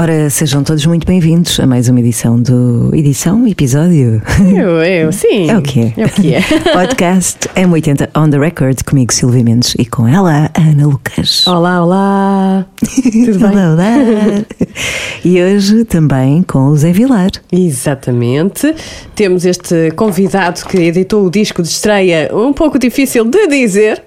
Ora, sejam todos muito bem-vindos a mais uma edição do. Edição? Episódio? Eu, eu, sim. É o que é. É o que é. Podcast M80 on the record, comigo Silvia Mendes e com ela, Ana Lucas. Olá, olá. Tudo bem? Olá, olá. E hoje também com o Zé Vilar. Exatamente. Temos este convidado que editou o disco de estreia, um pouco difícil de dizer.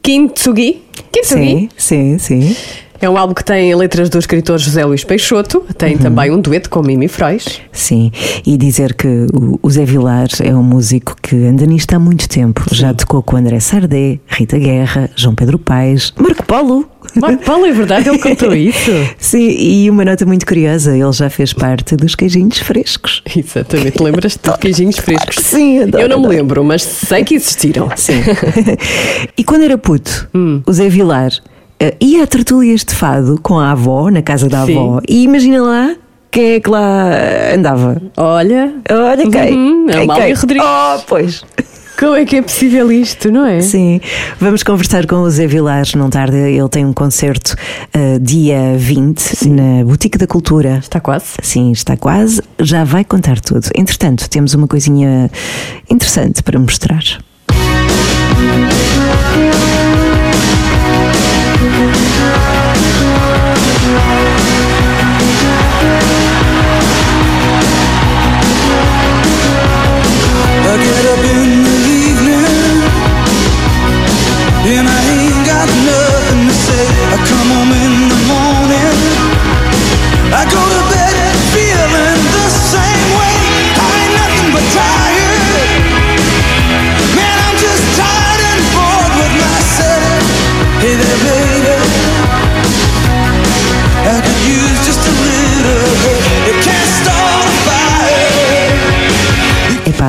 Kintsugi. Kintsugi. Sim, sim, sim. É um álbum que tem letras do escritor José Luís Peixoto, tem também um dueto com Mimi Frois. Sim, e dizer que o, Zé Vilar é um músico que anda nisto há muito tempo. Já tocou com André Sardé, Rita Guerra, João Pedro Paes, Marco Polo. Marco Paulo, é verdade, ele contou isso. Sim, e uma nota muito curiosa, ele já fez parte dos queijinhos frescos. Exatamente, lembras-te de queijinhos frescos? Sim, adoro, Eu não me adoro. lembro, mas sei que existiram. Sim. e quando era puto, Hum. o Zé Vilar ia a tertúlias de fado com a avó, na casa da Sim. avó, e imagina lá quem é que lá andava. Olha, Olha quem. Uhum, Amália quem? Rodrigues. Oh, pois. como é que é possível isto, não é? Sim, vamos conversar com o Zé Vilares não tarde. Ele tem um concerto eh, dia 20 na Boutique da Cultura. Está quase. Sim, está quase. Já vai contar tudo. Entretanto, temos uma coisinha interessante para mostrar. I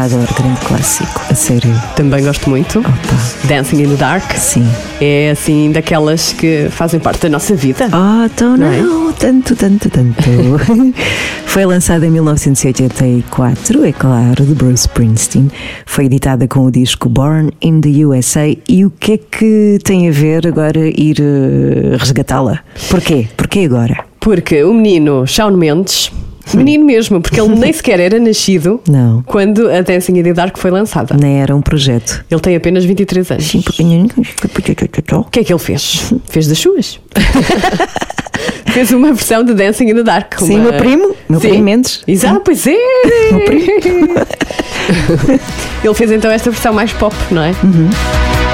adoro, grande clássico. A sério. Também gosto muito. Dancing in the Dark. Sim. É assim daquelas que fazem parte da nossa vida. Oh, então Não é? não, tanto, tanto, tanto. Foi lançada em 1984, é claro, de Bruce Springsteen. Foi editada com o disco Born in the USA. E o que é que tem a ver agora ir eh, resgatá-la? Porquê? Porquê agora? Porque o menino Shawn Mendes, menino mesmo, porque ele nem sequer era nascido Não. quando a Dancing in the Dark foi lançada. Nem era um projeto. Ele tem apenas 23 anos. Sim, pequenininho. O que é que ele fez? Fez das suas. fez uma versão de Dancing in the Dark. Sim, uma- meu primo, meu Sim. primo Mendes. Exato, pois é. Ele fez então esta versão mais pop, não é? I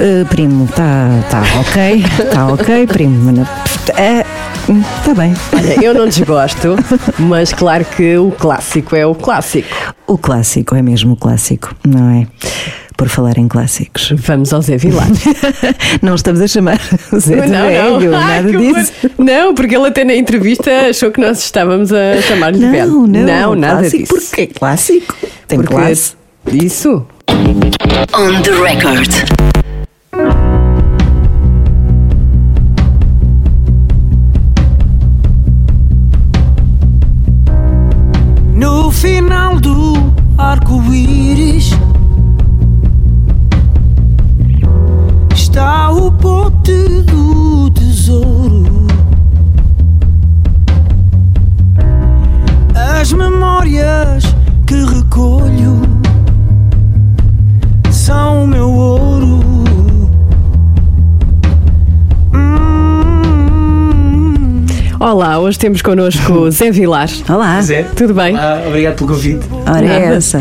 eh, primo, está tá ok. Está ok, primo. Está é, hum, tá bem. Olha, eu não desgosto, mas claro que o clássico é o clássico. O clássico é mesmo o clássico, não é? Por falar em clássicos. Vamos ao Zé Vilar. Não estamos a chamar o Zé de velho, Ai, nada disso. Não, porque ele até na entrevista achou que nós estávamos a chamar-lhe de Não, velho. não, não nada clássico, disso. Porquê clássico? Tem Porque classe. Isso. On the record. Hoje temos connosco Zé Vilar. Olá. Zé. Tudo bem? Ah, obrigado pelo convite. Ora, é essa.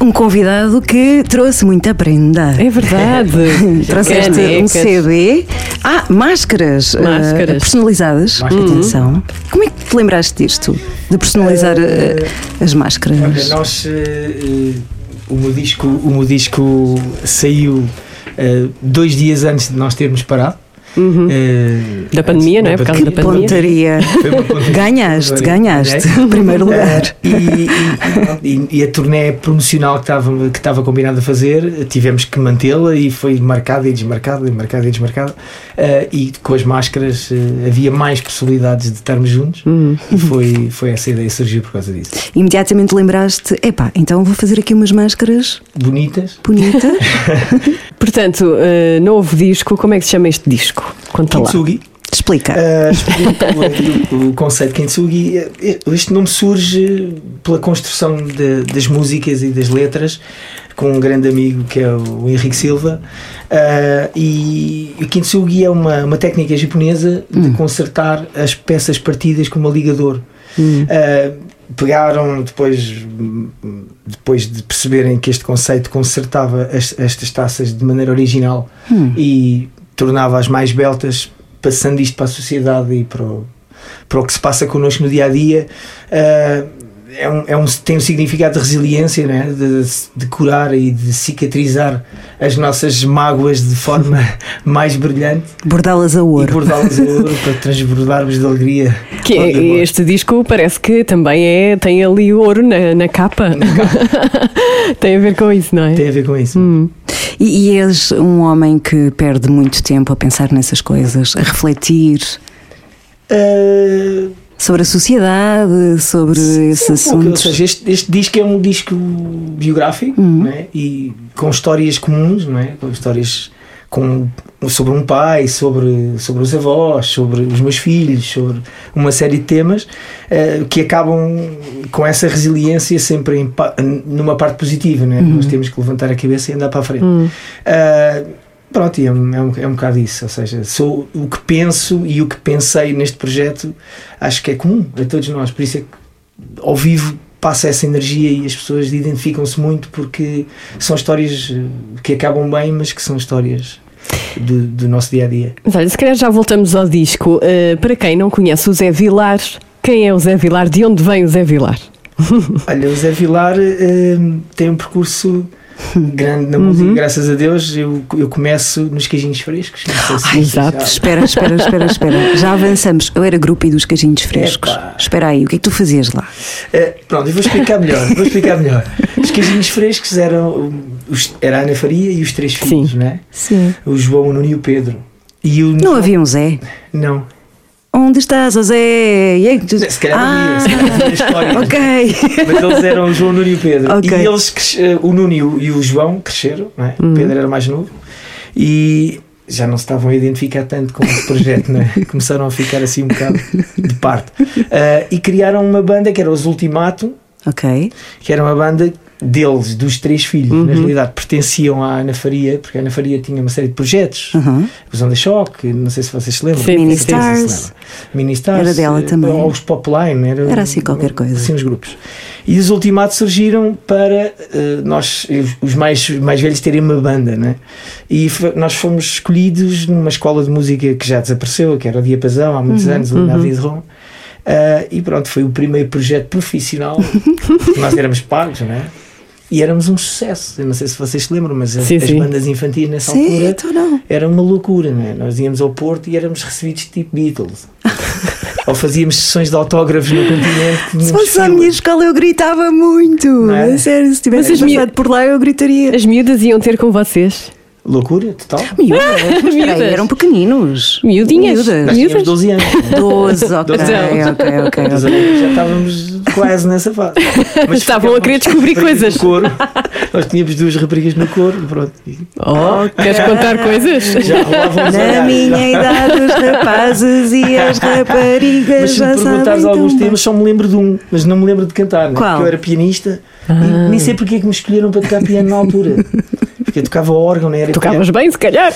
Um convidado que trouxe muita prenda. É verdade. Trouxeste um. CD. Ah, máscaras. ah, Máscaras. personalizadas. Máscaras. Atenção. Como é que te lembraste disto? De personalizar Eh, ah, as máscaras? Olha, nós. eh, eh, o, meu disco, o meu disco saiu eh, dois dias antes de nós termos parado. Uhum. Eh, Da pandemia, não é? Por causa que da pandemia. pontaria. Ganhaste, ganhaste. Primeiro lugar. Eh, e, e- e a turnê promocional que estava, que estava combinado a fazer, tivemos que mantê-la e foi marcada e desmarcada, e marcada e desmarcada. Eh, e com as máscaras havia mais possibilidades de estarmos juntos Uhum. e foi, foi essa ideia que surgiu por causa disso. Imediatamente lembraste, epá, então vou fazer aqui umas máscaras Bonitas. bonitas. Portanto, novo disco, como é que se chama este disco? Conta lá. Kintsugi. Explica. Uh, explico o, o conceito de Kintsugi. Este nome surge pela construção de- das músicas e das letras com um grande amigo que é o Henrique Silva. Uh, e o Kintsugi é uma, uma técnica japonesa de consertar as peças partidas com uma ligador. Uh, pegaram depois depois de perceberem que este conceito consertava as- estas taças de maneira original e tornava-as mais beltas passando isto para a sociedade e para o, para o que se passa connosco no dia a dia é um, é um, tem um significado de resiliência né? de, de curar e de cicatrizar as nossas mágoas de forma mais brilhante Bordá-las a ouro. bordá-las a ouro para transbordarmos de alegria Que é- este disco parece que também é, tem ali ouro na, na capa. tem a ver com isso, não é? tem a ver com isso Hum. E, e és um homem que perde muito tempo a pensar nessas coisas, a refletir Uh, sobre a sociedade, sobre esses Um pouco, ou seja, este, este disco é um disco biográfico Uhum. né? e com histórias comuns, não é? com histórias com, sobre um pai, sobre, sobre os avós, sobre os meus filhos, sobre uma série de temas eh, que acabam com essa resiliência sempre em numa parte positiva. Né? Uhum. Nós temos que levantar a cabeça e andar para a frente. Hum. Ah, pronto, é é, um, é um bocado isso. Ou seja, sou o que penso e o que pensei neste projeto acho que é comum a todos nós. Por isso é que ao vivo passa essa energia e as pessoas identificam-se muito porque são histórias eh, que acabam bem, mas que são histórias do, do nosso dia a dia. Mas olha, se calhar já voltamos ao disco. Uh, para quem não conhece o Zé Vilar, quem é o Zé Vilar? De onde vem o Zé Vilar? Olha, o Zé Vilar eh, tem um percurso grande na música, graças a Deus. Eu, eu começo nos queijinhos frescos. Se vocês exato. Espera, espera, espera, espera. Já avançamos. Eu era grupo e dos queijinhos frescos. Epá. Espera aí, o que é que tu fazias lá? Eh, pronto, eu vou explicar melhor. Vou explicar melhor. Os queijinhos frescos eram os, era a Ana Faria e os três filhos, Sim. né? Sim. O João, o Nuno e o Pedro. O Não havia um Zé. Não. Onde estás? E aí, tu- Se calhar ah, havia, se calhar havia história. ok. Mas eles eram o João, o Nuno e o Pedro. Ok. E eles, eh, o Nuno e o, o João cresceram, não é? o Pedro era mais novo e já não se estavam a identificar tanto com esse projeto, não é? Começaram a ficar assim um bocado de parte. Ah, e criaram uma banda que era os Ultimato, Ok. que era uma banda deles, dos três filhos. Na realidade, pertenciam à Ana Faria, porque a Ana Faria tinha uma série de projetos. Uhum. Os Onda Choque, não sei se vocês se lembram. Sim, Mini Com certeza se Stars. lembram. Mini Stars. Era dela eh, também. Ou os Popline. Era, Era assim qualquer coisa. Assim os grupos. E os Ultimatos surgiram para eh, nós, os- mais, mais velhos, terem uma banda, né? E nós fomos escolhidos numa escola de música que já desapareceu, que era o Diapasão, há muitos anos, ali na Vidron. e pronto, foi o primeiro projeto profissional nós éramos pagos, né? E éramos um sucesso. Eu não sei se vocês se lembram, mas as, Sim, as sim. bandas infantis nessa Sim, altura então não. era uma loucura, né? Nós íamos ao Porto e éramos recebidos tipo Beatles. Ou fazíamos sessões de autógrafos no continente. Se fosse a minha escola, eu gritava muito. Não é? Sério, se tivesse passado por lá, eu gritaria. As miúdas iam ter com vocês? Loucura, total. Miúdas, mas espera aí, Miúdas. eram pequeninos. Miudinhas. Nós Miúdas? tínhamos 12 anos. né? 12, ok, Doze anos. ok, ok. Já estávamos quase nessa fase. Mas Estavam a querer descobrir coisas. No coro. Nós tínhamos duas raparigas no coro. Pronto. E Oh, queres contar coisas? Já rolavam Na olhares, minha já. idade, os rapazes e as raparigas Mas se já me perguntares sabem alguns tão temas, só me lembro de um, mas não me lembro de cantar. Né? Qual? Porque eu era pianista Ah. e nem sei porque é que me escolheram para tocar piano na altura. Porque Eu tocava órgão, não era Tocavas bem, se calhar.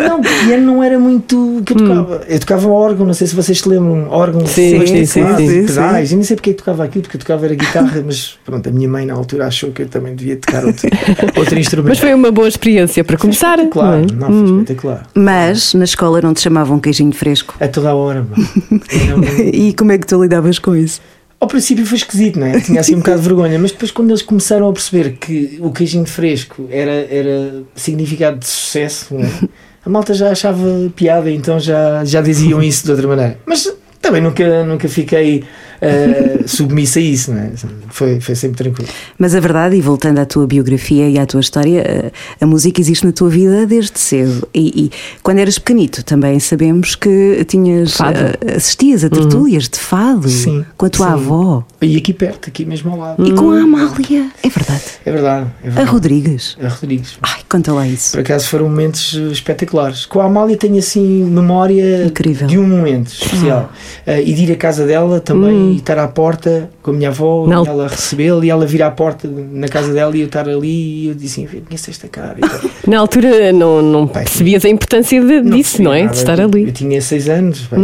Não, piano não era muito o que eu tocava. Eu tocava órgão, não sei se vocês se lembram, órgão Hum. Sim, sim, sim, teclado, sim, pedais. Eu nem sei porque é que tocava aquilo, porque eu tocava era guitarra, mas pronto, a minha mãe na altura achou que eu também devia tocar outro, outro instrumento. Mas foi uma boa experiência para começar. Claro, não é? não, foi espetacular. Mas na escola não te chamavam queijinho fresco. A toda a hora, mano. Eu não- E como é que tu lidavas com isso? Ao princípio foi esquisito, não é? Tinha assim um bocado de vergonha, mas depois quando eles começaram a perceber que o queijinho fresco era, era significado de sucesso, é? a malta já achava piada, então já, já diziam isso de outra maneira. Mas também nunca, nunca fiquei eh, submissa a isso, não é? Foi, foi sempre tranquilo. Mas a verdade, e voltando à tua biografia e à tua história, a, a música existe na tua vida desde cedo. E, e quando eras pequenito também sabemos que tinhas eh, assistias a tertúlias de fado Sim, com a tua sim. avó E aqui perto, aqui mesmo ao lado. e com a Amália. É verdade. É verdade. É A verdade. Rodrigues. A Rodrigues. Ai, conta lá isso. Por acaso foram momentos eh, espetaculares. Com a Amália tenho assim memória Incrível. de um momento especial. Eh, e de ir à casa dela também e estar à porta com a minha avó Não. e ela recebê-la e ela vir à porta na casa dela e eu estar ali e eu disse assim, conheço esta cara. Na altura não, não Pai, percebias a importância de- disso, percebi não é? nada. De estar ali. Eu tinha seis anos, pá,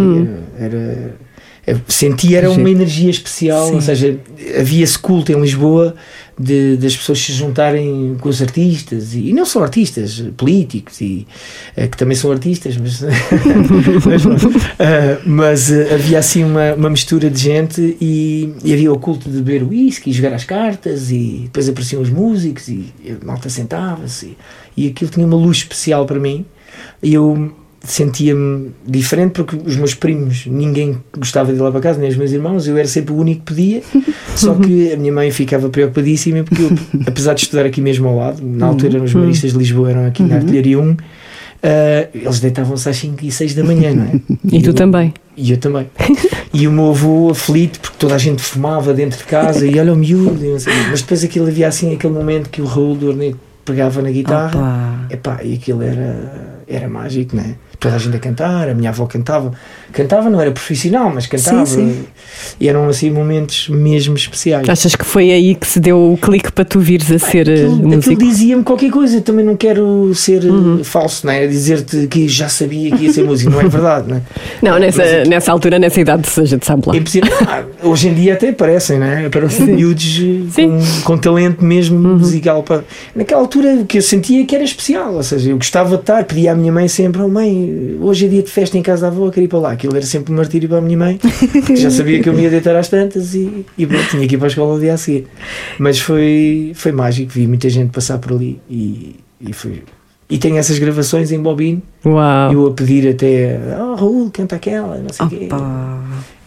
era, eu sentia era uma energia especial, ou seja, havia esse culto em Lisboa de, das pessoas se juntarem com os artistas e, e não só artistas, políticos e eh, que também são artistas, mas, mas. Eh, mas, eh, havia assim uma, uma mistura de gente e, e havia o culto de beber whisky, jogar as cartas e depois apareciam os músicos e a malta sentava-se e, e aquilo tinha uma luz especial para mim e eu sentia-me diferente porque os meus primos, ninguém gostava de ir lá para casa, nem os meus irmãos, eu era sempre o único que podia, só que a minha mãe ficava preocupadíssima porque eu, apesar de estudar aqui mesmo ao lado, na altura os maristas de Lisboa eram aqui na Artilharia 1, ah, eles deitavam-se às 5 e 6 da manhã, não é? E tu eu- também. E eu também. E o meu avô aflito, porque toda a gente fumava dentro de casa e olha o miúdo, e mas depois aquilo havia assim aquele momento que o Raul do Orneto pegava na guitarra Opa. Epá, e aquilo era, era mágico, não é? Toda a gente a cantar, a minha avó cantava. Cantava, não era profissional, mas cantava. Sim, sim. E eram assim momentos mesmo especiais. Achas que foi aí que se deu o clique para tu vires a ser eh, Aquilo, aquilo músico? dizia-me qualquer coisa, também não quero ser eh, falso, não é? Dizer-te que já sabia que ia ser músico, não é verdade, não é? Não, nessa, Mas- nessa altura, nessa idade, se a gente sabe lá. É possível. Ah, hoje em dia até parecem, não é? Parecem miúdos eh, com, com talento mesmo musical. Para... Naquela altura que eu sentia que era especial, ou seja, eu gostava de estar, pedia à minha mãe sempre: oh, mãe, hoje é dia de festa em casa da avó, eu quero ir para lá. Aquilo era sempre um martírio para a minha mãe, que já sabia que eu me ia deitar às tantas e, e pronto, tinha que ir para a escola no dia a seguir. Mas foi, foi mágico, vi muita gente passar por ali e, e foi. E tenho essas gravações em bobine, Uau. eu a pedir até, oh Raul, canta aquela, não sei o quê.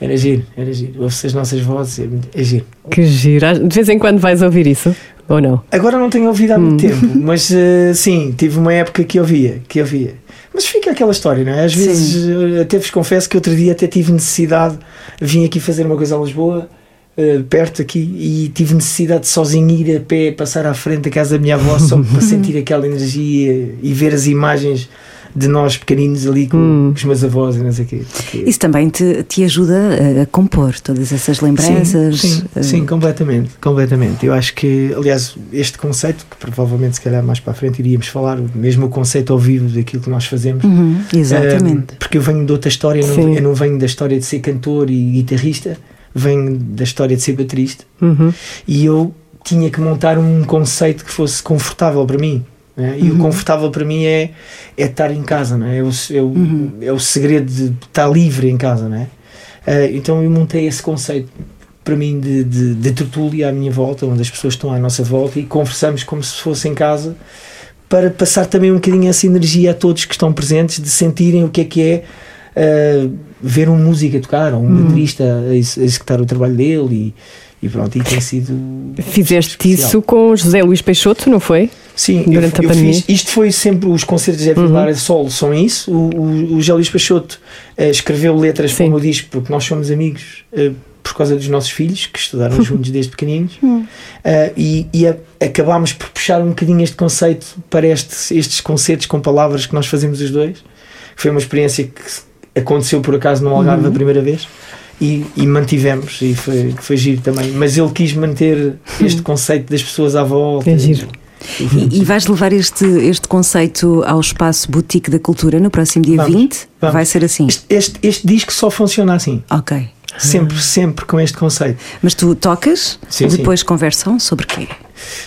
Era giro, era giro. Ouve-se as nossas vozes, é, é giro. Que giro. De vez em quando vais ouvir isso? Ou não? Agora não tenho ouvido há muito tempo, mas eh, sim, tive uma época que ouvia, que ouvia. Mas fica aquela história, não é? Às vezes, eh, até vos confesso que outro dia até tive necessidade, vim aqui fazer uma coisa a Lisboa, eh, perto aqui, e tive necessidade de sozinho ir a pé, passar à frente da casa da minha avó, só para sentir aquela energia e ver as imagens de nós pequeninos ali com, Hum. os meus avós e não sei o quê. Isso também te, te ajuda a, compor todas essas lembranças. Sim, sim, eh, sim, completamente, completamente. Eu acho que, aliás, este conceito, que provavelmente se calhar mais para a frente iríamos falar, mesmo o conceito ao vivo daquilo que nós fazemos. uhum, exatamente. um, porque eu venho de outra história, eu não, eu não venho da história de ser cantor e guitarrista, venho da história de ser baterista. Uhum. E eu tinha que montar um conceito que fosse confortável para mim. Né? E o confortável para mim é, é estar em casa, não é? É o, é, o, é o segredo de estar livre em casa, não é? Ah, então eu montei esse conceito para mim de, de, de tertúlia à minha volta, onde as pessoas estão à nossa volta e conversamos como se fosse em casa para passar também um bocadinho essa energia a todos que estão presentes de sentirem o que é que é ah, ver um músico a tocar ou um baterista ex- a executar o trabalho dele e, pronto, e tem sido Fizeste especial. isso com José Luís Peixoto, não foi? Sim, eu, durante a eu pandemia? fiz, isto foi sempre os concertos de Zé Vilar a solo, são isso. O, o, o José Luís Peixoto eh, escreveu letras Sim. para o meu disco porque nós somos amigos eh, por causa dos nossos filhos que estudaram juntos desde pequeninos Eh, e, e a- acabámos por puxar um bocadinho este conceito para estes, estes concertos com palavras que nós fazemos os dois. Foi uma experiência que aconteceu por acaso no Algarve a primeira vez. E, e mantivemos e foi, foi giro também. Mas ele quis manter este conceito das pessoas à volta. É giro. E, e vais levar este, este conceito ao espaço Boutique da Cultura no próximo dia Vamos, 20? vamos. Vai ser assim? Este, este, este disco só funciona assim. Ok. Sempre, sempre com este conceito. Mas tu tocas, Sim, depois conversam sobre quê?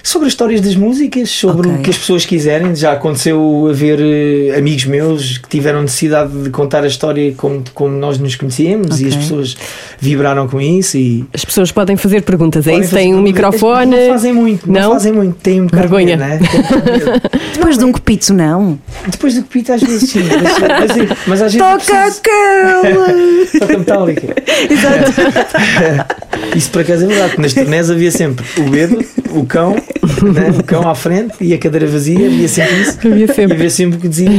Sobre as histórias das músicas, sobre Ok. o que as pessoas quiserem. Já aconteceu haver eh, amigos meus que tiveram necessidade de contar a história como, como nós nos conhecíamos e Ok. as pessoas vibraram com isso. E As pessoas podem fazer perguntas, é isso? Tem um microfone. Não fazem muito, não, Não? fazem muito. Têm um bocado de Vergonha. medo, né? Um de. Depois de um copito, não? Depois do que pita, às vezes sim. Mas, mas, mas às vezes. é Toca preciso- aquela! Toca metálica. Isso por acaso é verdade, porque nas turnés havia sempre o Bedo, o cão, né? o cão à frente e a cadeira vazia, havia sempre isso. Havia E sempre. havia sempre o que dizia.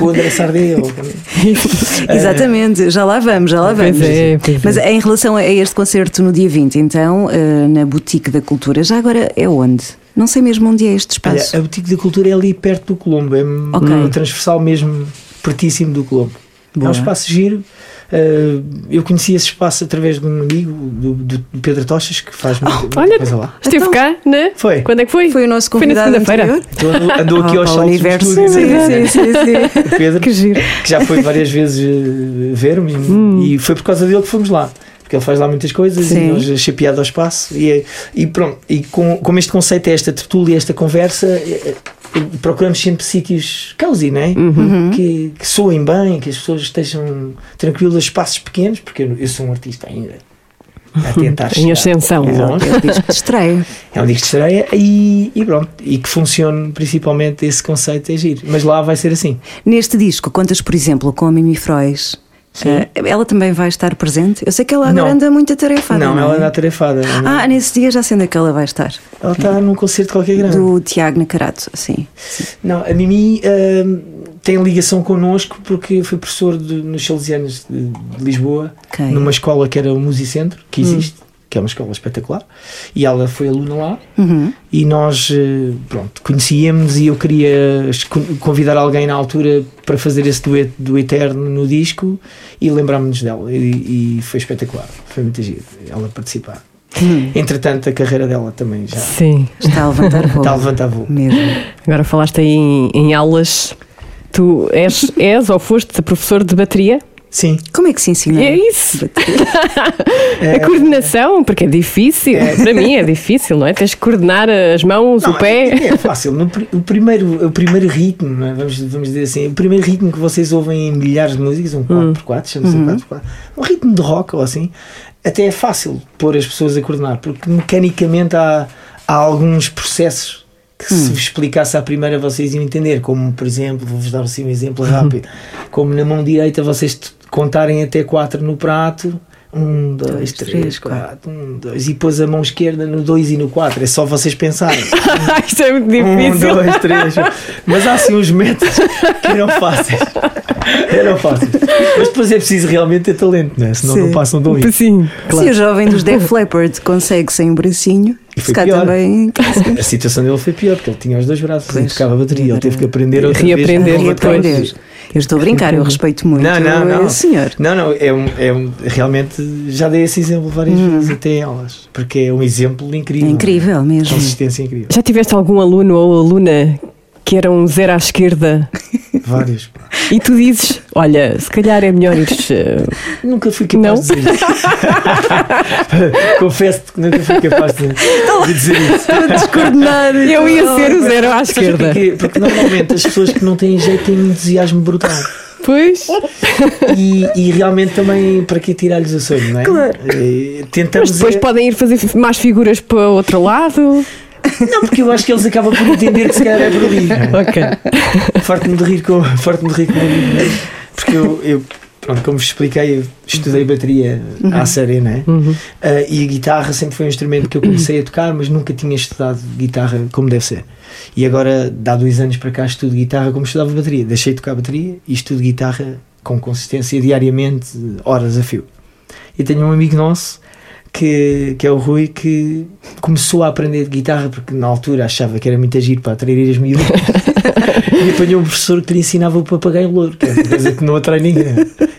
O André Sardinha. ou- Exatamente, já lá vamos, já lá Pois vamos. é, pois Mas é. em relação a este concerto no dia 20, então, eh, na Boutique da Cultura, já agora é onde? Não sei mesmo onde é este Olha, espaço. a boutique da cultura é ali perto do Colombo, é Ok. um transversal mesmo, pertíssimo do Colombo. É Boa. um espaço giro. Uh, eu conheci esse espaço através de um amigo, do, do Pedro Tochas, que faz muita, muita olha. coisa lá. Esteve Então- cá, né? Foi. Quando é que foi? Foi o nosso Foi na convidado segunda-feira. Então andou, andou aqui Oh, aos ao saltos do universo. estúdio, Sim, né? sim, sim, sim. O Pedro, Que giro. que já foi várias vezes eh, ver-me e- Hum. e foi por causa dele que fomos lá. Porque ele faz lá muitas coisas Sim. e nós achei piada ao espaço. E, é- e pronto, e com, como este conceito é esta tertúlia, esta conversa, eh, procuramos sempre sítios cozy, não é? Uhum. Que, que soem bem, que as pessoas estejam tranquilas, espaços pequenos, porque eu, eu sou um artista ainda a tentar Em ascensão. longe. É o disco de estreia. É um disco de estreia e, e pronto. E que funcione principalmente esse conceito é giro. Mas lá vai ser assim. Neste disco, contas, por exemplo, com a Mimi Frois. Eh, ela também vai estar presente? Eu sei que ela agora anda muito atarefada. não, Não, ela é? anda atarefada. Não- Ah, nesse dia já sei onde é que ela vai estar. Ela está num concerto qualquer grande. Do Tiago Nacarato, sim. Não, a Mimi hum, tem ligação connosco porque foi professor de- nos Salesianos de, de Lisboa, Ok. numa escola que era o Musicentro, que existe, que é uma escola espetacular. E ela foi aluna lá. Uhum. E nós, eh, pronto, conhecíamos e eu queria convidar alguém na altura para fazer esse dueto do Eterno no disco e lembrámos-nos dela. E, e foi espetacular, foi muito giro ela participar. Entretanto, a carreira dela também já Sim. Está a levantar voo. está a levantar voo. Mesmo. Agora falaste aí em, em aulas. Tu és, és ou foste professor de bateria? Sim, Como é que se ensina? É isso. É. A coordenação, porque é difícil. Para mim é difícil, não é? Tens que coordenar as mãos, Não, o pé. É, é fácil. No o, primeiro, o primeiro ritmo, não é? vamos, vamos dizer assim, o primeiro ritmo que vocês ouvem em milhares de músicas, um 4x4, chama-se Uhum. 4x4, um ritmo de rock ou assim, até é fácil pôr as pessoas a coordenar, porque mecanicamente há, há alguns processos que se vos explicasse à primeira vocês iam entender, como por exemplo, vou-vos dar assim um exemplo rápido, como na mão direita vocês contarem até 4 no prato. Um, dois, Dois, três, três, quatro, um, dois, e depois a mão esquerda no 2 e no 4. É só vocês pensarem. Isto é muito Um, difícil. dois, três. Mas há assim uns métodos que eram fáceis. Eram fáceis. Mas depois é preciso realmente ter talento, né? senão Sim. não passam dali. Sim, Se o jovem dos Def Leppard consegue sem um bracinho, E foi pior. também. A situação dele foi pior, porque ele tinha os dois braços e Pois. tocava a bateria. Ele teve que aprender outra Reaprender vez. Reaprender. Eu estou a brincar, eu respeito muito Não, não, não. esse senhor. Não, não, é um, é um, realmente já dei esse exemplo várias vezes até em aulas, porque é um exemplo É incrível. incrível mesmo. Consistência incrível. Já tiveste algum aluno ou aluna que era um zero à esquerda Vários. pá. e tu dizes: Olha, se calhar é melhor ires. eh, Nunca fui capaz Não? de dizer isso. Confesso-te que nunca fui capaz de, de dizer isso. Descoordenado. Eu ia ser o zero à esquerda. porquê? Porque normalmente as pessoas que não têm jeito têm um entusiasmo brutal. Pois. E, e realmente também para que tirar-lhes o sonho, não é? Claro. Eh, Mas Tentamos. depois é- podem ir fazer mais figuras para o outro lado. Não, porque eu acho que eles acabam por entender que se calhar é por ali. Ok. Farto-me de rir com, farto-me de rir com meu, Porque eu, eu, pronto, como vos expliquei, eu estudei bateria à série, não é? Ah, e a guitarra sempre foi um instrumento que eu comecei a tocar, mas nunca tinha estudado guitarra como deve ser. E agora, dá dois anos para cá, estudo guitarra como estudava bateria. Deixei de tocar bateria e estudo guitarra com consistência diariamente, horas a fio. E tenho um amigo nosso que, que é o Rui que começou a aprender de guitarra porque na altura achava que era muito agir para atrair as miúdas e apanhou um professor que lhe ensinava o papagaio louro, que é uma coisa que não atrai ninguém.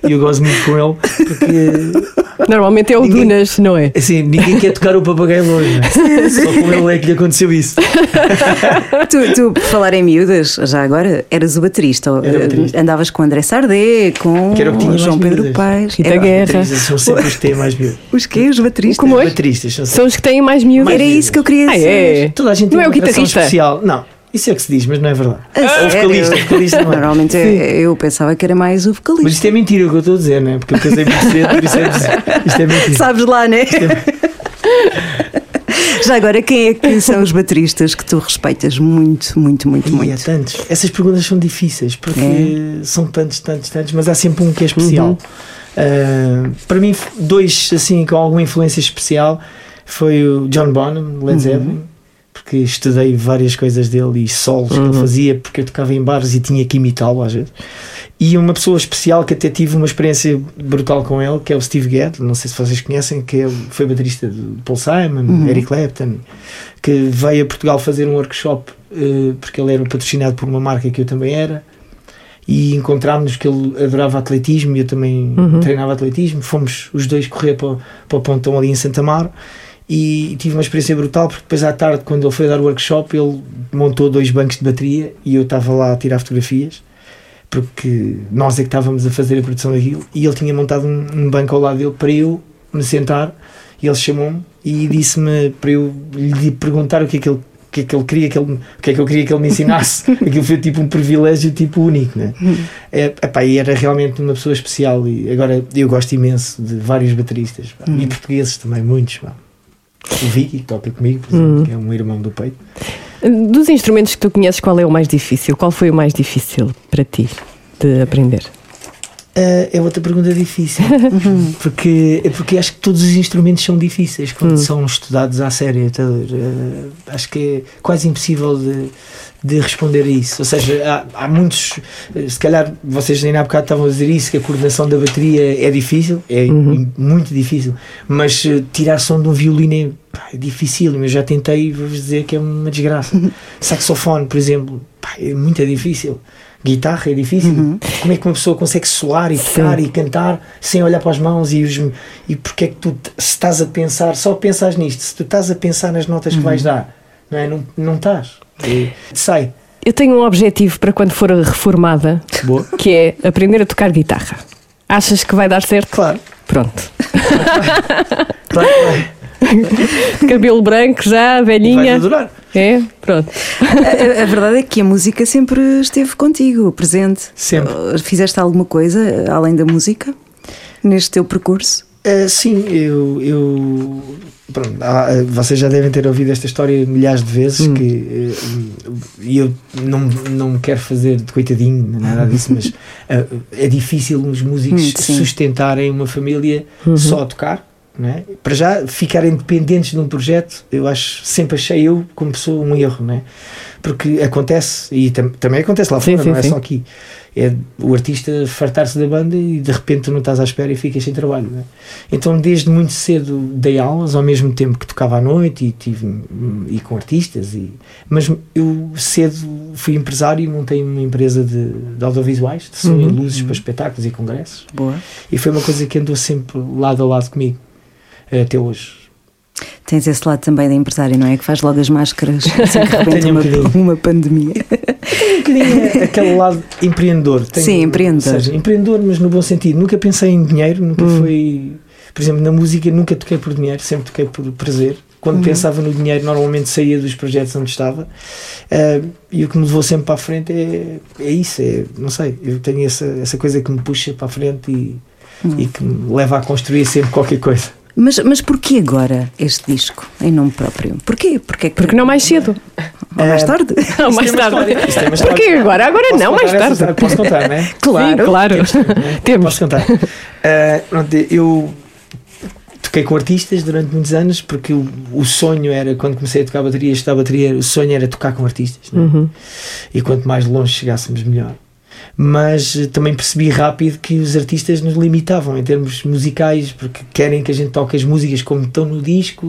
E eu gosto muito com ele porque Normalmente é o Ninguém- Dunas, não é? Assim, ninguém quer tocar o papagaio longe, né? Só com ele é que lhe aconteceu isso. Tu, tu, por falar em miúdas, já agora eras o baterista. Era baterista. Andavas com o André Sardé, com Que era o que João Pedro miúdas. Paes. Rita Era- Guerra. São sempre os que têm mais medo. Os quê? Os bateristas? Como é? Bateristas são. São os que têm mais miúdos. Era isso que eu queria Ah, dizer. é? Toda a gente Não tem é o guitarrista? especial. Não, isso é o que se diz, mas não é verdade. A É o vocalista, o vocalista não é. Normalmente é- eu pensava que era mais o vocalista. Mas isto é mentira o que eu estou a dizer, não é? Porque eu casei muito cedo, por isso é dizer. Isto é mentira. Sabes lá, né? Já agora, quem é que são os bateristas que tu respeitas muito, muito, muito, E há muito? tantos. Essas perguntas são difíceis porque É. são tantos, tantos, tantos, mas há sempre um que é especial. Uhum. Ah, para mim, dois assim com alguma influência especial foi o John Bonham, Uhum. Led Zeppelin, porque estudei várias coisas dele e solos que Uhum. ele fazia, porque eu tocava em bares e tinha que imitá-lo às vezes. E uma pessoa especial que até tive uma experiência brutal com ele, que é o Steve Gadd, não sei se vocês conhecem, que ele foi baterista do Paul Simon, Uhum. Eric Clapton, que veio a Portugal fazer um workshop eh, porque ele era patrocinado por uma marca que eu também era e encontrámos-nos que ele adorava atletismo e eu também Uhum. treinava atletismo. Fomos os dois correr para, para o pontão ali em Santa Amaro e tive uma experiência brutal porque depois à tarde, quando ele foi dar o workshop, ele montou dois bancos de bateria e eu estava lá a tirar fotografias porque nós é que estávamos a fazer a produção daquilo e ele tinha montado um, um banco ao lado dele para eu me sentar e ele chamou-me e disse-me para eu lhe perguntar o que é que ele o que é que ele queria que ele, o que é que eu queria que ele me ensinasse aquilo foi tipo um privilégio tipo único né? é, epá, e era realmente uma pessoa especial e agora eu gosto imenso de vários bateristas pá, e portugueses também, muitos pá. O Vicky que toca comigo por exemplo, que é um irmão do peito Dos instrumentos que tu conheces, qual é o mais difícil? Qual foi o mais difícil para ti de aprender? Ah, é outra pergunta difícil porque, é porque acho que todos os instrumentos são difíceis quando são estudados à a ver? Ah, acho que é quase impossível de, de responder a isso. Ou seja, há, há muitos eh, se calhar vocês ainda há bocado estavam a dizer isso que a coordenação da bateria é difícil é Uhum. muito difícil mas eh, tirar som de um violino é, pá, é difícil eu já tentei vou-vos dizer que é uma desgraça. Saxofone por exemplo pá, é muito difícil. Guitarra é difícil. Como é que uma pessoa consegue soar e tocar e cantar sem olhar para as mãos e, os, e porque é que tu se estás a pensar só pensas nisto se tu estás a pensar nas notas que vais dar não é? não, não estás É, sai Eu tenho um objetivo para quando for reformada, Boa. que é aprender a tocar guitarra. Achas que vai dar certo? claro Pronto. claro vai. Cabelo branco já, velhinha. adorar É? Pronto. A, a verdade é que a música sempre esteve contigo, presente. Sempre. Fizeste alguma coisa além da música neste teu percurso? Uh, sim, eu. eu pronto, uh, vocês já devem ter ouvido esta história milhares de vezes. que uh, E eu não, não me quero fazer de coitadinho, nada disso, mas uh, é difícil os músicos Hum, sim. sustentarem uma família só a tocar. É? Para já ficarem dependentes de um projeto, eu acho sempre achei eu como pessoa um erro, não é? Porque acontece, e tam- também acontece lá fora, sim, não é sim. só aqui. É o artista fartar-se da banda e de repente tu não estás à espera e ficas sem trabalho. é? Então, desde muito cedo dei aulas, ao mesmo tempo que tocava à noite e, tive, e com artistas. E, mas eu cedo fui empresário e montei uma empresa de, de audiovisuais, de som e luzes para espetáculos e congressos. Boa. E foi uma coisa que andou sempre lado a lado comigo, até hoje. Tens esse lado também da empresária, não é? Que faz logo as máscaras assim que rebenta Tenho um uma, uma pandemia. um bocadinho aquele lado empreendedor. Tenho- Sim, empreendedor. Ou seja, empreendedor, mas no bom sentido. Nunca pensei em dinheiro, nunca foi. Por exemplo, na música nunca toquei por dinheiro, sempre toquei por prazer. Quando pensava no dinheiro, normalmente saía dos projetos onde estava. Ah, e o que me levou sempre para a frente é, é isso. É, não sei, eu tenho essa, essa coisa que me puxa para a frente e, e que me leva a construir sempre qualquer coisa. Mas, mas porquê agora este disco, em nome próprio? Porquê? Porquê que- Porque não mais cedo. Ou mais Ah, tarde? Mais é uma tarde. história, isto é Porquê agora? Agora Posso não, mais essa tarde. história? Posso contar, não é? Claro. claro. Temos. Posso contar? Ah, pronto, eu toquei com artistas durante muitos anos porque o, o sonho era, quando comecei a tocar bateria, estudar bateria, o sonho era tocar com artistas. não é? Uhum. E quanto mais longe chegássemos, melhor. Mas também percebi rápido que os artistas nos limitavam em termos musicais, porque querem que a gente toque as músicas como estão no disco.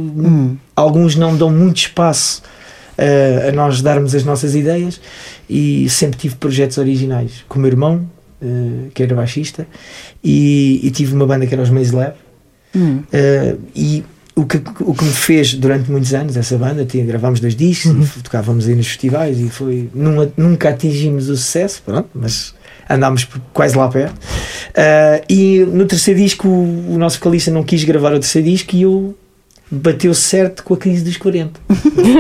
Alguns não dão muito espaço eh, a nós darmos as nossas ideias. E sempre tive projetos originais com o meu irmão, eh, que era baixista, e, e tive uma banda que era os Maze Lab. Uh, e o que, o que me fez durante muitos anos essa banda, tinha, gravámos dois discos e tocávamos aí nos festivais e foi numa- nunca atingimos o sucesso, pronto, mas andámos quase lá perto. Uh, e no terceiro disco o, o nosso vocalista não quis gravar o terceiro disco e eu bateu certo com a crise dos 40.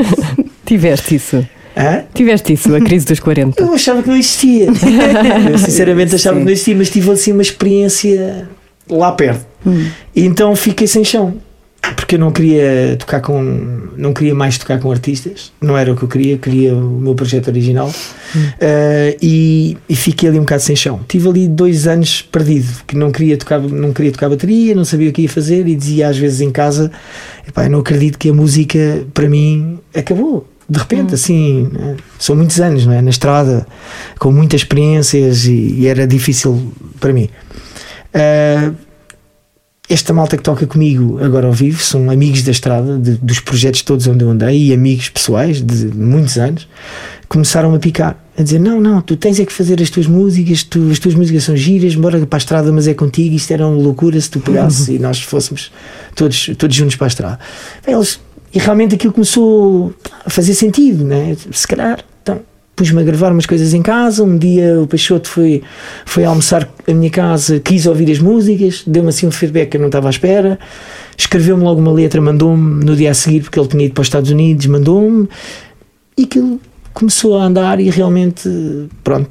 Tiveste isso. Hã? Tiveste isso, a crise dos 40. Eu achava que não existia. Eu sinceramente achava Sim. que não existia, mas tive assim uma experiência lá perto. E então fiquei sem chão. Porque eu não queria tocar com. Não queria mais tocar com artistas. Não era o que eu queria, queria o meu projeto original. Uh, e, e fiquei ali um bocado sem chão. Tive ali dois anos perdido, que não queria tocar, não queria tocar bateria, não sabia o que ia fazer e dizia às vezes em casa: "Epá, eu não acredito que a música para mim acabou. De repente, assim, né? são muitos anos não é? na estrada, com muitas experiências e, e era difícil para mim. Uh, esta malta que toca comigo agora ao vivo são amigos da estrada, de- dos projetos todos onde eu andei e amigos pessoais de muitos anos. Começaram a picar, a dizer: Não, não, tu tens é que fazer as tuas músicas, tu, as tuas músicas são giras, bora para a estrada, mas é contigo. Isto era uma loucura se tu pegasses e nós fôssemos todos, todos juntos para a estrada. Eles, e realmente aquilo começou a fazer sentido, né? se calhar. Pus-me a gravar umas coisas em casa. Um dia o Peixoto foi, foi almoçar à minha casa, quis ouvir as músicas, deu-me assim um feedback que eu não estava à espera. Escreveu-me logo uma letra, mandou-me no dia a seguir, porque ele tinha ido para os Estados Unidos, mandou-me e aquilo começou a andar e realmente, pronto,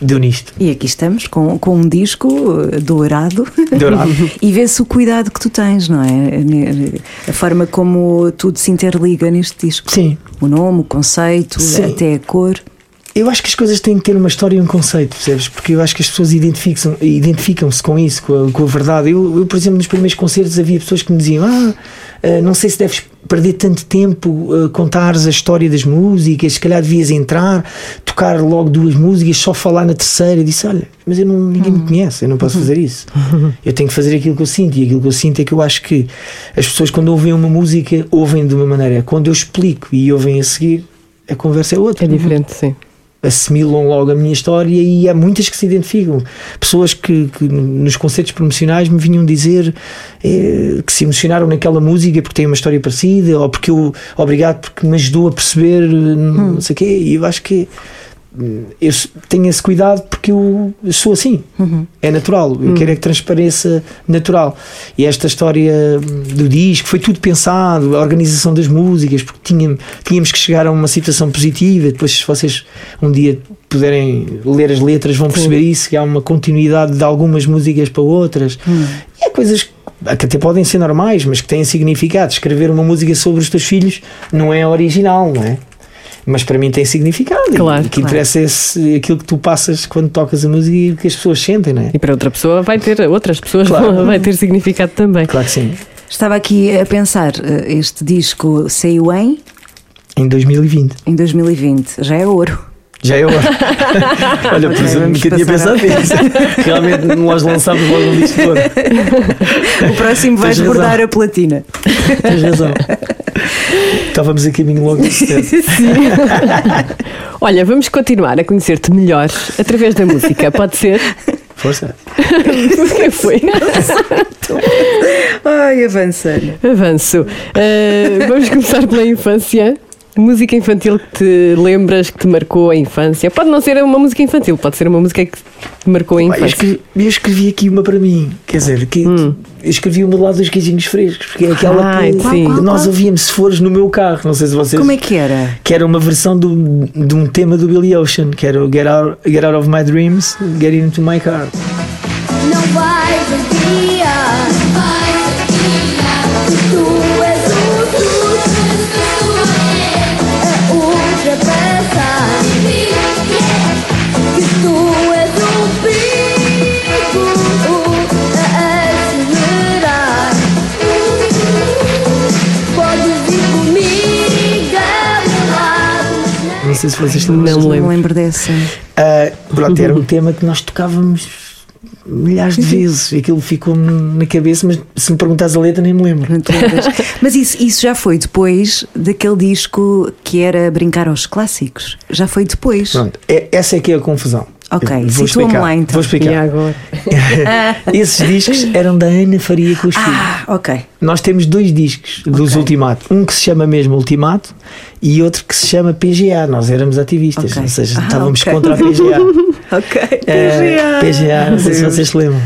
deu nisto. E aqui estamos com, com um disco eh, dourado. Dourado. e vê-se o cuidado que tu tens, não é? A forma como tudo se interliga neste disco. Sim. O nome, o conceito, Sim. até a cor. Eu acho que as coisas têm que ter uma história e um conceito, percebes? Porque eu acho que as pessoas identificam- identificam-se com isso, com a, com a verdade. Eu, eu, por exemplo, nos primeiros concertos havia pessoas que me diziam: Ah, eh, não sei se deves perder tanto tempo a contares a história das músicas, se calhar devias entrar, tocar logo duas músicas, só falar na terceira. Eu disse: Olha, mas eu não, ninguém me conhece, eu não posso fazer isso. Eu tenho que fazer aquilo que eu sinto, e aquilo que eu sinto é que eu acho que as pessoas, quando ouvem uma música, ouvem de uma maneira. Quando eu explico e ouvem a seguir, a conversa é outra É diferente, sim. Assimilam logo a minha história e há muitas que se identificam. Pessoas que, que nos concertos promocionais me vinham dizer eh, que se emocionaram naquela música porque tem uma história parecida ou porque eu, obrigado porque me ajudou a perceber eh, não sei o quê. E eu acho que hum, eu s- tenho esse cuidado porque eu sou assim. É natural. Eu quero é que transpareça natural. E esta história hum, do disco foi tudo pensado, a organização das músicas, porque tinha, tínhamos que chegar a uma situação positiva. Depois, se vocês um dia puderem ler as letras, vão perceber isso, que há uma continuidade de algumas músicas para outras. E há coisas que até podem ser normais, mas que têm significado. Escrever uma música sobre os teus filhos não é original, não é? Mas para mim tem significado. Claro, o que claro. interessa é esse- aquilo que tu passas quando tocas a música e o que as pessoas sentem, não é? E para outra pessoa vai ter, outras pessoas Claro. vai ter significado também. Claro que sim. Estava aqui a pensar, eh, este disco saiu em, Em 2020. em 2020, já é ouro. Já é hora. Olha, por exemplo, nunca tinha pensado nisso. Realmente nós lançámos logo um disco todo. O próximo razão. bordar a platina. Tens razão. Estávamos a caminho logo do sucesso. Olha, vamos continuar a conhecer-te melhor através da música, pode ser? Força. O que foi? Ai, avança. Avanço. Uh, vamos começar pela infância. Música infantil que te lembras que te marcou a infância. Pode não ser uma música infantil, pode ser uma música que te marcou a Pá, Eu infância. escrevi, eu escrevi aqui uma para mim. Quer dizer, que, Hum. eu escrevi uma lá dos queijinhos frescos, porque é aquela Ai, que sim. que nós ouvíamos se fores no meu carro. Não sei se vocês. Como é que era? que era uma versão do, de um tema do Billy Ocean, que era o Get Out, Get Out of My Dreams, Get Into My Car. Não vai sei se vocês estão Não me Não lembro. me lembro dessa. Ah, pronto, era um tema que nós tocávamos milhares de vezes. Aquilo ficou-me na cabeça, mas se me perguntares a letra, nem me lembro. Mas isso, isso já foi depois daquele disco que era Brincar aos Clássicos. Já foi depois. Pronto, é- essa é que é a confusão. Ok, Vou situa-me explicar. lá então. Vou explicar. E agora? Esses discos eram da Ana Faria com os filhos. Ah, ok. Nós temos dois discos dos Ok. Ultimato. Um que se chama mesmo Ultimato e outro que se chama PGA. Nós éramos ativistas, Ok. ou seja, Ah, estávamos ok. contra a PGA. Ok. Eh, PGA, não sei se vocês se lembram.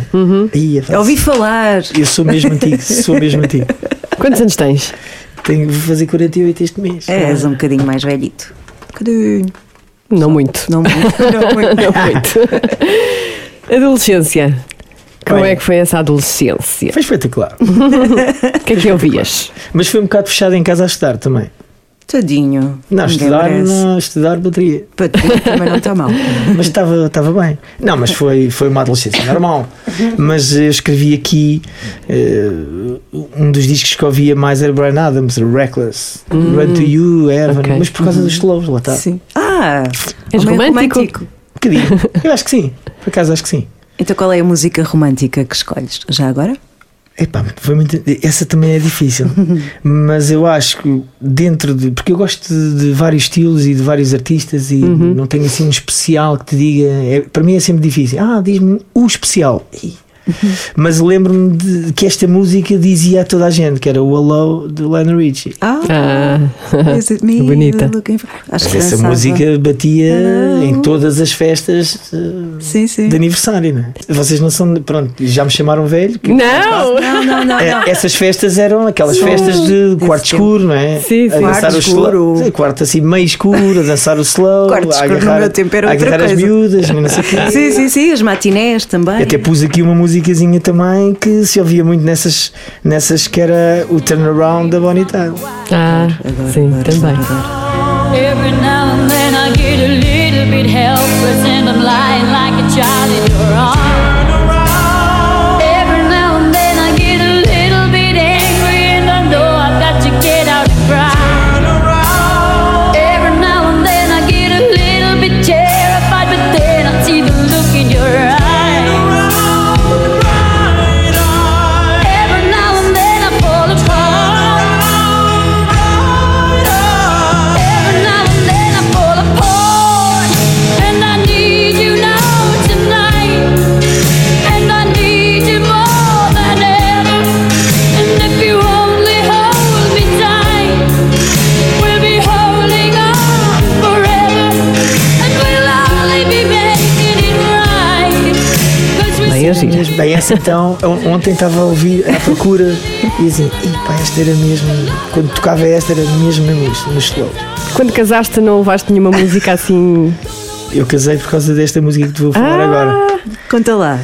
É Eu ouvi falar. Eu sou mesmo antigo, sou mesmo antigo. Quantos anos tens? Tenho, vou fazer 48 este mês. És um bocadinho mais velhito. Bocadinho. Não muito. Não muito. Não muito. Não muito. Adolescência. Como Bem. é que foi essa adolescência? Foi espetacular. O que é que ouvias? Mas foi um bocado fechado em casa a estudar também. Tadinho. Não, estudar, não, estudar bateria. Ti também não está mal. Mas estava, estava bem. Não, mas foi, foi uma adolescência normal. Mas eu escrevi aqui eh, um dos discos que eu ouvia mais era Brian Adams, Reckless, Run to You, Evan, ok. mas por causa dos slows, lá está. Sim. Ah, És meio romântico? Um bocadinho. Eu acho que sim, por acaso acho que sim. Então qual é a música romântica que escolhes? Já agora? Epá, foi muito, essa também é difícil, mas eu acho que dentro de. Porque eu gosto de, de vários estilos e de vários artistas e não tenho assim um especial que te diga. é- para mim é sempre difícil. Ah, diz-me o especial. Mas lembro-me de que esta música dizia a toda a gente que era o Hello de Lionel Richie. Ah, Ah, is it me que bonita. Acho que essa música batia Ah. em todas as festas eh, Sim, sim. de aniversário, não é? Vocês não são. Pronto, já me chamaram velho. que- não! Não, não, não. É, não. essas festas eram aquelas Sim. festas de quarto tempo. escuro, não é? Sim, sim. A Quarto o slow- escuro. Sim, quarto assim meio escuro, a dançar o slow, Quarto a escuro no agarrar, meu tempo era a agarrar as miúdas, não sei o quê. Sim, sim, sim, as matinés também. Até pus aqui uma musicazinha também que se ouvia muito nessas, nessas que era o turnaround da Bonnie Tyler. Ah, sim, também. Every Bem, essa então, on- ontem estava a ouvir à procura e "Ih, pá, esta era mesmo, quando tocava esta era mesmo nos slows. Quando casaste não levaste nenhuma música assim. Eu casei por causa desta música que te vou falar Ah, agora. Conta lá.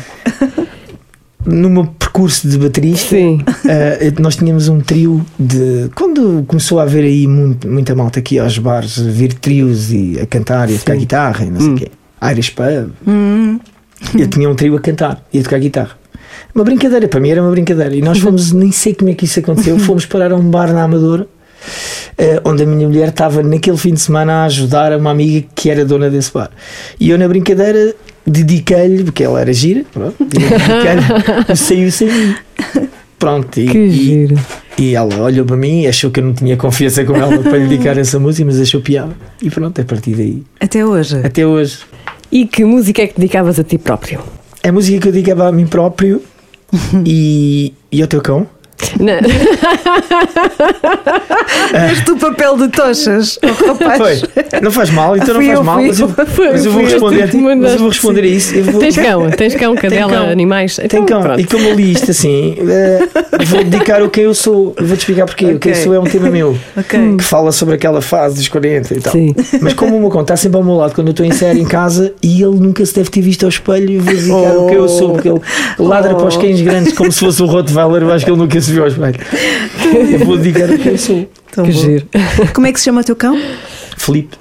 No meu percurso de baterista, Sim. eh, nós tínhamos um trio de. Quando começou a haver aí muito, muita malta aqui aos bares, a vir trios e a cantar e a tocar guitarra e não sei o quê, Irish Pub, eu tinha um trio a cantar e a tocar guitarra. Uma brincadeira, para mim era uma brincadeira. E nós fomos, nem sei como é que isso aconteceu, fomos parar a um bar na Amadora. eh, onde a minha mulher estava naquele fim de semana a ajudar uma amiga que era dona desse bar. E eu, na brincadeira, dediquei-lhe, porque ela era gira, dediquei-lhe saiu sem mim. Pronto, e, Que e, giro. e ela olhou para mim e achou que eu não tinha confiança com ela para lhe dedicar essa música, mas achou piada. E pronto, a partir daí, Até hoje. até hoje. E que música é que dedicavas a ti próprio? É a música que eu dedicava a mim próprio e, e ao teu cão. Este o papel de tochas, oh, rapaz. Foi. Não faz mal, então não faz mal, mas eu, mas eu vou responder, mas eu vou responder a isso. Vou, Tens cão, tens cão, cadela, cão. animais. Tem Então, cão. pronto. E como eu li isto assim, eh, vou dedicar o que eu sou. Vou-te explicar porque. O que eu sou é um tema meu. Ok. Que fala sobre aquela fase dos 40 e tal. Sim. Mas como o meu cão está sempre ao meu lado quando eu estou em série em casa e ele nunca se deve ter visto ao espelho, vou dedicar o que eu sou, porque ele ladra para os cães grandes como se fosse um Rottweiler, eu acho que ele nunca se viu ao espelho. Eu vou dedicar o que eu sou. Tão Que bom. giro. Como é que se chama o teu cão? Felipe.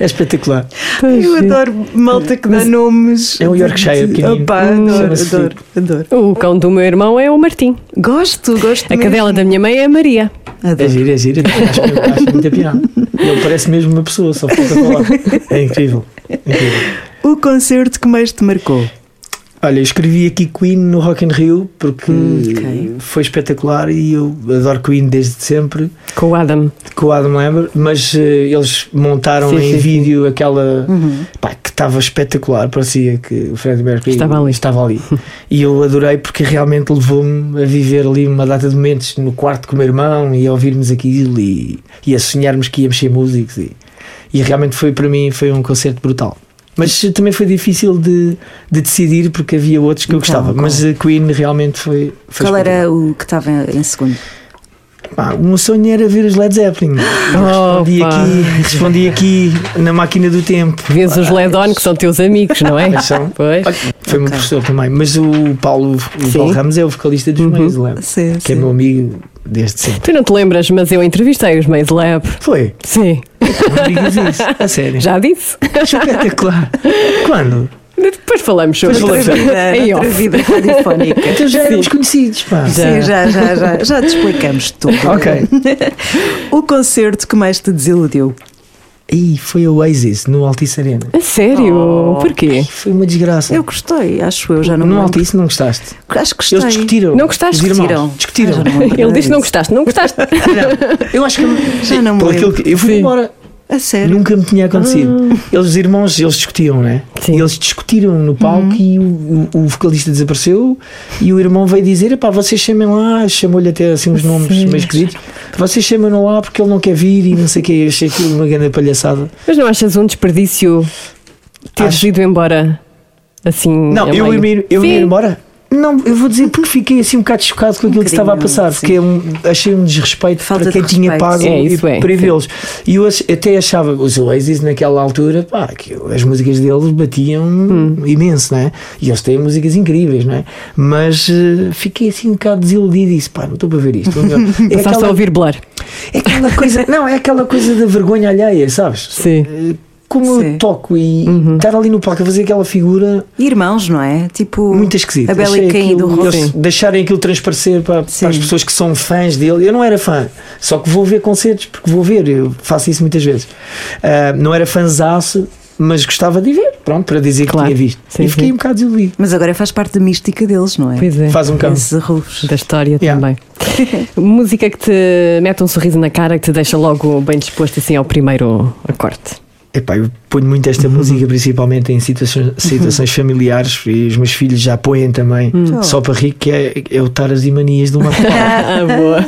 é espetacular. Eu adoro malta que dá nomes. É um Yorkshire pequenino. Opa, adoro, Chama-se adoro, adoro. O cão do meu irmão é o Martim. Gosto, gosto A mesmo. cadela da minha mãe é a Maria. É Adoro. giro, é giro. Acho, acho muita piada. Ele parece mesmo uma pessoa, só falta falar. É incrível. incrível. O concerto que mais te marcou? Olha, eu escrevi aqui Queen no Rock in Rio porque Hum, ok. foi espetacular e eu adoro Queen desde sempre, Com o Adam. com o Adam Lambert, mas eh, eles montaram Sim, em sim, sim. vídeo aquela Uhum. pá, que estava espetacular, parecia que o Freddie Mercury Estava ali. estava ali. e eu adorei porque realmente levou-me a viver ali uma data de momentos no quarto com o meu irmão e a ouvirmos aquilo e, e a sonharmos que íamos ser músicos e, e realmente foi para mim foi um concerto brutal. Mas também foi difícil de, de decidir porque havia outros que eu Então, gostava. qual? Mas a Queen realmente foi. foi Qual era o que estava em segundo? Pá, o meu sonho era ver os Led Zeppelin. Respondi, aqui, respondi aqui na máquina do tempo. Vês os Ledon, que são teus amigos, não é? Mas são. Pois. Foi meu Ok. professor também. Mas o Paulo, o Sim. Paulo Ramos é o vocalista dos Uhum. Maze Lab, Sim, que é meu amigo desde sempre. Tu não te lembras, mas eu entrevistei os Maze Lab. Foi. Sim, Não digas isso. A sério. já disse. Espetacular. Quando? Depois falamos sobre Depois falamos. Em Outra off. vida radiofónica. Então já éramos conhecidos, pá. Já. Sim, já, já, já, já te explicamos tudo. Ok. o concerto que mais te desiludiu? E foi o Oasis no Altice Arena. A sério? Oh. Porquê? Foi uma desgraça. Eu gostei, acho eu, já não me no lembro. Altice não gostaste? Acho que gostei. Eles discutiram. Não gostaste? Os irmãos. Discutiram. Discutiram. Ah, me lembro Ele disse que não gostaste, não gostaste. Não, eu acho que Já não me lembro. aquilo que- eu fui Sim. embora. A sério? Nunca me tinha acontecido. Eles, os irmãos, eles discutiam, né? Sim. Eles discutiram no palco e o, o, o vocalista desapareceu e o irmão veio dizer: pá, vocês chamem lá, chamou-lhe até assim uns nomes meio esquisitos. Vocês chamem-no lá porque ele não quer vir e não sei o que. Eu achei aquilo uma grande palhaçada. Mas não achas um desperdício teres Acho. ido embora assim? Não, eu meio? eu ia Sim. embora. Não, eu vou dizer porque fiquei assim um bocado chocado com aquilo que estava a passar, sim. porque é um- achei um desrespeito Falta para quem de tinha pago É, e isso é, para vê-los. E eu até achava, os Oasis naquela altura, pá, que as músicas deles batiam Hum. imenso, não é? E eles têm músicas incríveis, não é? Mas eh, fiquei assim um bocado desiludido e disse, pá, não estou para ver isto. é, Passaste a aquela, ouvir Blur. é aquela coisa, não, é aquela coisa da vergonha alheia, sabes? Sim. Eh, Como Sim. eu toco e Uhum. estar ali no palco a fazer aquela figura Irmãos, não é? Tipo. muito esquisito. A Bela e Caim do eles deixarem aquilo transparecer para, para as pessoas que são fãs dele. Eu não era fã, só que vou ver concertos porque vou ver, eu faço isso muitas vezes. Ah, não era fãzaço, mas gostava de ver, pronto, para dizer Claro. que tinha visto. Sim, e fiquei sim. um bocado desiludido. Mas agora faz parte da mística deles, não é? Pois é. Faz um campo. Esses arrufos. Da história Yeah. também. Música que te mete um sorriso na cara, que te deixa logo bem disposto assim ao primeiro acorde. Epá, eu ponho muito esta música, principalmente em situações, situações familiares, e os meus filhos já põem também, Hum. só para rir, que é, é o Taras e Manias de uma Ah, boa.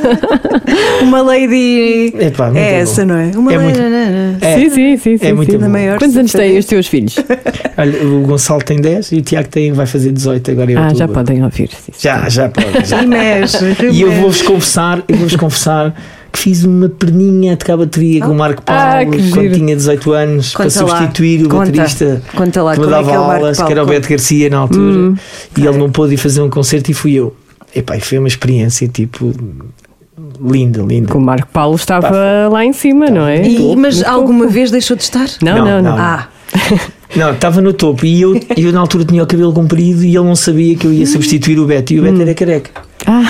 Uma lady. Epá, muito é bom. essa, não é? Uma É lady. muito- É, sim, sim, sim. sim, muito sim. bom. maior Quantos anos têm os teus filhos? Olha, o Gonçalo tem 10 e o Tiago tem, vai fazer 18 agora em Ah, já outubro. podem ouvir. sim. Já, já pode. Já. E mexe. E eu vou-vos confessar, eu vou-vos confessar que fiz uma perninha de bateria com o Marco Ah, Paulo que quando giro. tinha 18 anos para Conta lá. substituir o Conta. baterista Conta lá, que me é dava que é o Marco aulas, que era o Paulo? Beto Garcia na altura, e ele não pôde ir fazer um concerto e fui eu. Epá, e foi uma experiência tipo linda, linda. Que o Marco Paulo estava Pá, lá em cima, não é? E- mas No alguma topo. vez deixou de estar? Não, Não, não, não. não. Ah, Não, estava no topo e eu, eu na altura tinha o cabelo comprido e ele não sabia que eu ia substituir o Beto e o Beto era careca. Ah,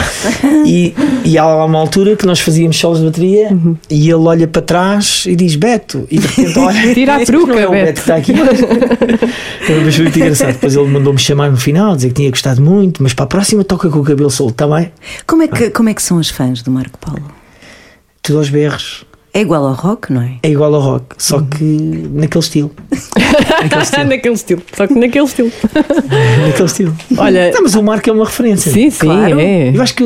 E, e há lá uma altura que nós fazíamos solos de bateria Uhum. e ele olha para trás e diz Beto e de repente olha Tira a "Esse peruca, não é o Beto." Beto que está aqui mas foi muito engraçado depois ele mandou-me chamar no final dizer que tinha gostado muito mas para a próxima toca com o cabelo solto está bem? como é, que, como é que são os fãs do Marco Paulo? tudo aos berros É igual ao rock, não é? é igual ao rock só que naquele estilo naquele estilo, naquele estilo. Só que naquele estilo. naquele estilo. Olha, Não, mas o Marco é uma referência sim, sim, Claro. é. eu acho que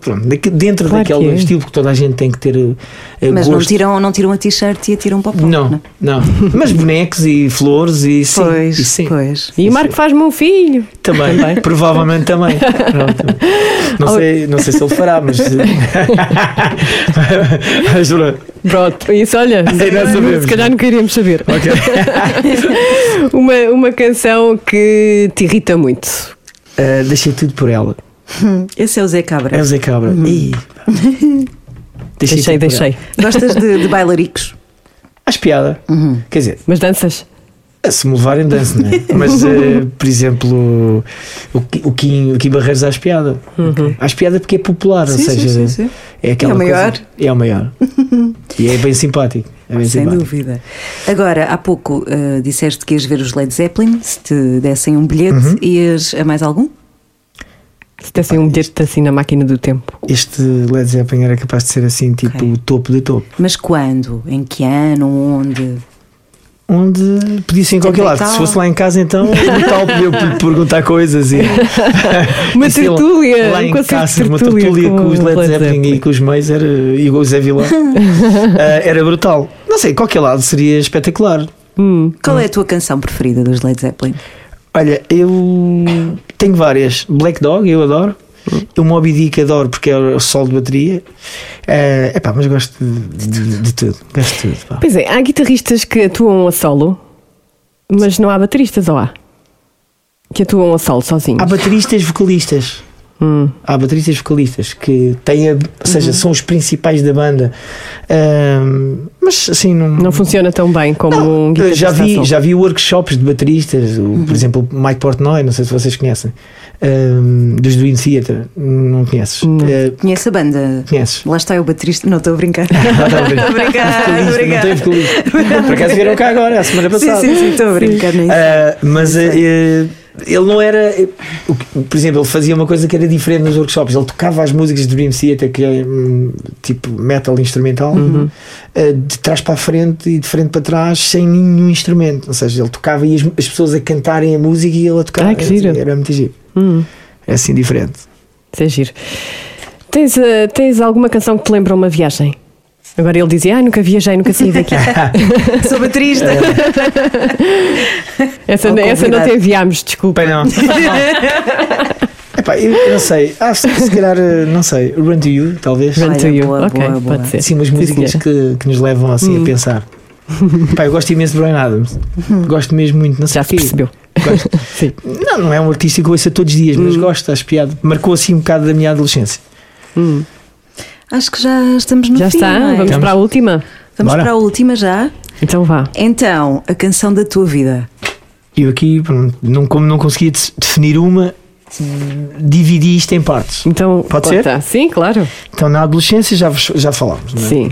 pronto, dentro Claro que daquele é. estilo que toda a gente tem que ter eh, Mas não gosto. tiram, não tiram a t-shirt e atiram para o Não, não não. Mas bonecos e flores e sim. Pois, e sim. pois. E o Marco faz-me um filho. Também, Também. provavelmente também. Pronto. Não, sei, não sei se ele fará, mas. mas pronto. Pronto, isso olha, se calhar não queríamos saber. Ok. Uma, uma canção que te irrita muito. Uh, deixei tudo por ela. Esse é o Zé Cabra. É o Zé Cabra. Pá. Deixei, tudo por deixei. ela. Gostas de, de bailaricos? Acho piada. Quer dizer, Mas danças? Se me levarem dança, não é? Mas, uh, por exemplo, o, o, Kim, o Kim Barreiros acho piada. Acho piada porque é popular, ou Sim, sim, seja, sim, sim. é aquela É o coisa- maior. É o maior. e é bem simpático. É bem Sem simpático. dúvida. Agora, há pouco eh, disseste que ias ver os Led Zeppelin, se te dessem um bilhete, Uhum. ias a mais algum? Se dessem um bilhete assim na máquina do tempo. Este Led Zeppelin era capaz de ser assim, tipo Ok. o topo de topo. Mas quando? Em que ano? Onde? Onde podia ser em qualquer lado. 70 e Se fosse lá em casa, então, no tal podia perguntar coisas. E, Uma E tertúlia, Lá em casa, uma tertúlia com com os o Led, Zeppelin, e com os meios era, e o Zé Vilão. Ah, era brutal. Não sei, qualquer lado seria espetacular. Hum. Qual é a tua canção preferida dos Led Zeppelin? Olha, eu tenho várias. Black Dog, eu adoro. O Moby Dick adoro porque é o sol de bateria. É epá, mas gosto de, de- de tudo. Gosto de tudo. pá. Pois é, há guitarristas que atuam a solo, mas não há bateristas, ou há? Que atuam a solo sozinhos. Há bateristas vocalistas. Hum. Há bateristas vocalistas que têm, a, ou Uhum. seja, são os principais da banda. Ahm, mas assim não. Não funciona tão bem como um Eu guitarrista já vi, já vi workshops de bateristas, o- Uhum. por exemplo, Mike Portnoy, não sei se vocês conhecem, ahm, dos Dream Theater, não conheces? Não. Ah, Conhece a banda? conheces? Lá está o baterista. Não, estou a brincar. Bem. Estou a brincar, estou a brincar. Não vocalista. Por acaso vieram cá agora, a semana passada. sim, sim, estou a brincar nisso. Ah, mas eh, ele não era. eh, por exemplo, ele fazia uma coisa que era diferente nos workshops. Ele tocava as músicas de Dream Theater, que é hum, tipo metal instrumental, Uhum. eh, de trás para a frente e de frente para trás, sem nenhum instrumento. Ou seja, ele tocava e as, as pessoas a cantarem a música e ele a tocar. Ai, que giro. Era muito giro. Hum, É assim diferente. isso é giro. Tens, eh, tens alguma canção que te lembra uma viagem? Agora ele dizia, ai, nunca viajei, nunca saí daqui. Sou baterista. essa, Ao essa não te enviámos, desculpa. Bem, não. Epá, eu, eu não sei. Ah, se, se calhar, eh, não sei. Run to You, talvez. Run to you. boa, ok, boa, boa. pode ser. Sim, umas músicas que, que nos levam assim Hum. a pensar. Pá, eu gosto imenso de Brian Adams. Gosto mesmo muito, não sei Já se percebeu. Gosto. Sim. Não, não é um artista que eu ouço todos os dias, mas gosto, acho piada. Marcou assim um bocado da minha adolescência. Hum. Acho que já estamos no Já fim. está, não é? vamos para a última. Vamos Bora. para a última já. Então vá. Então, a canção da tua vida. Eu aqui, não, como não conseguia de- definir uma, dividi isto em partes. Então, Pode ser? conta. Sim, claro. Então, na adolescência já, já falámos, não é? Sim.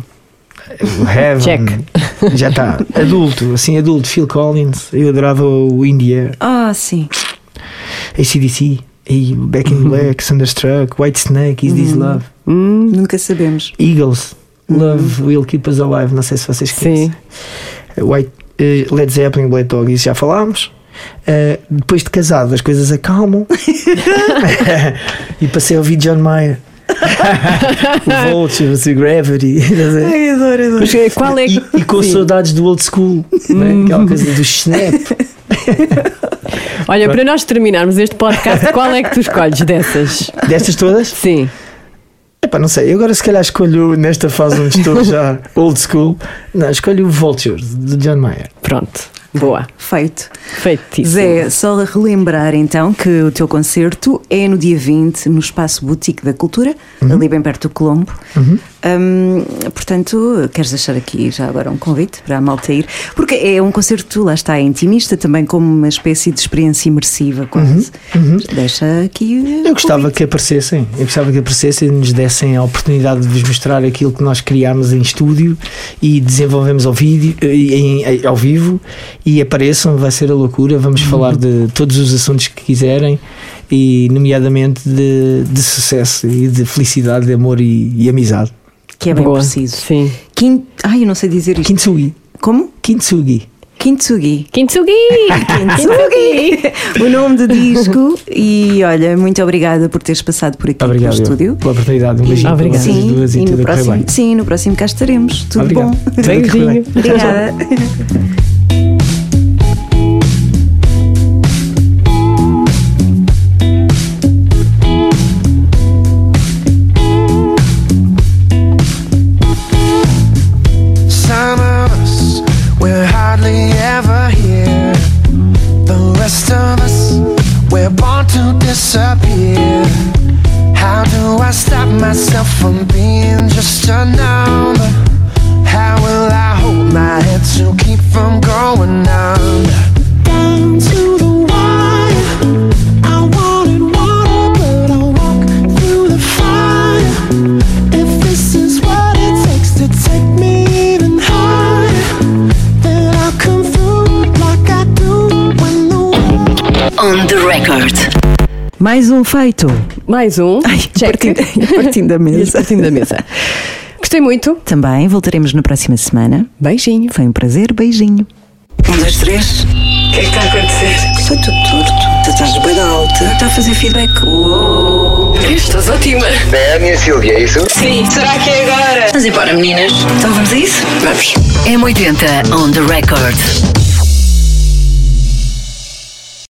Heaven, Check. já está. Adulto, assim, adulto, Phil Collins. Eu adorava o India, Ah, sim. ACDC, e Back in Black, Thunderstruck, White Snake, Is This Love, Hum, Nunca sabemos. Eagles, Love Will Keep Us Alive. Não sei se vocês conhecem. sim. White, eh, Led Zeppelin, Black Dog, isso já falámos. Eh, depois de casado, as coisas acalmam. e passei a ouvir John Mayer. o Vultures e Gravity. Ai, adoro, adoro. Mas qual é E, e com Sim. saudades do old school, né? aquela coisa do snap. Olha, para nós terminarmos este podcast, qual é que tu escolhes dessas? Destas todas? Sim. Epá, não sei. Eu agora, se calhar, escolho nesta fase onde estou já old school. Não, escolho o Vultures de John Mayer. Pronto. Boa. Feito. Feitíssimo. Zé, só a relembrar então que o teu concerto é no dia 20 no Espaço Boutique da Cultura, ali bem perto do Colombo. Hum, portanto, queres deixar aqui já agora um convite para a malta ir? Porque é um concerto, lá está, é intimista, também como uma espécie de experiência imersiva, quase. Deixa aqui. Eu gostava que aparecessem, eu gostava que aparecessem e nos dessem a oportunidade de vos mostrar aquilo que nós criámos em estúdio e desenvolvemos ao, vídeo, eh, em, em- ao vivo e apareçam, vai ser a loucura. Vamos falar de todos os assuntos que quiserem e, nomeadamente, de, de sucesso e de felicidade, de amor e, e amizade. Que é bem Boa. preciso. Sim. Quin... Ai, eu não sei dizer isto. Kintsugi. Como? Kintsugi. Kintsugi. Kintsugi! Kintsugi! o nome do disco. E olha, muito obrigada por teres passado por aqui Obrigado pelo estúdio. pela oportunidade. Um beijinho Obrigada. Sim, duas e, e no próximo, bem. sim, no próximo cá estaremos. Tudo Obrigado. bom? Beijinho. Obrigada. Mais um feito. Mais um. Ai, Check. partindo, partindo da mesa. partindo da mesa. Gostei muito. Também voltaremos na próxima semana. Beijinho. Foi um prazer, beijinho. Um, dois, três. O que é que está a acontecer? Está tudo torto. Tu estás bem alta. Está a fazer feedback. Uou. Estás ótima. É a minha Silvia, é isso? Sim. Será que é agora? Vamos embora, meninas. Então vamos a isso? Vamos. M80 On the record.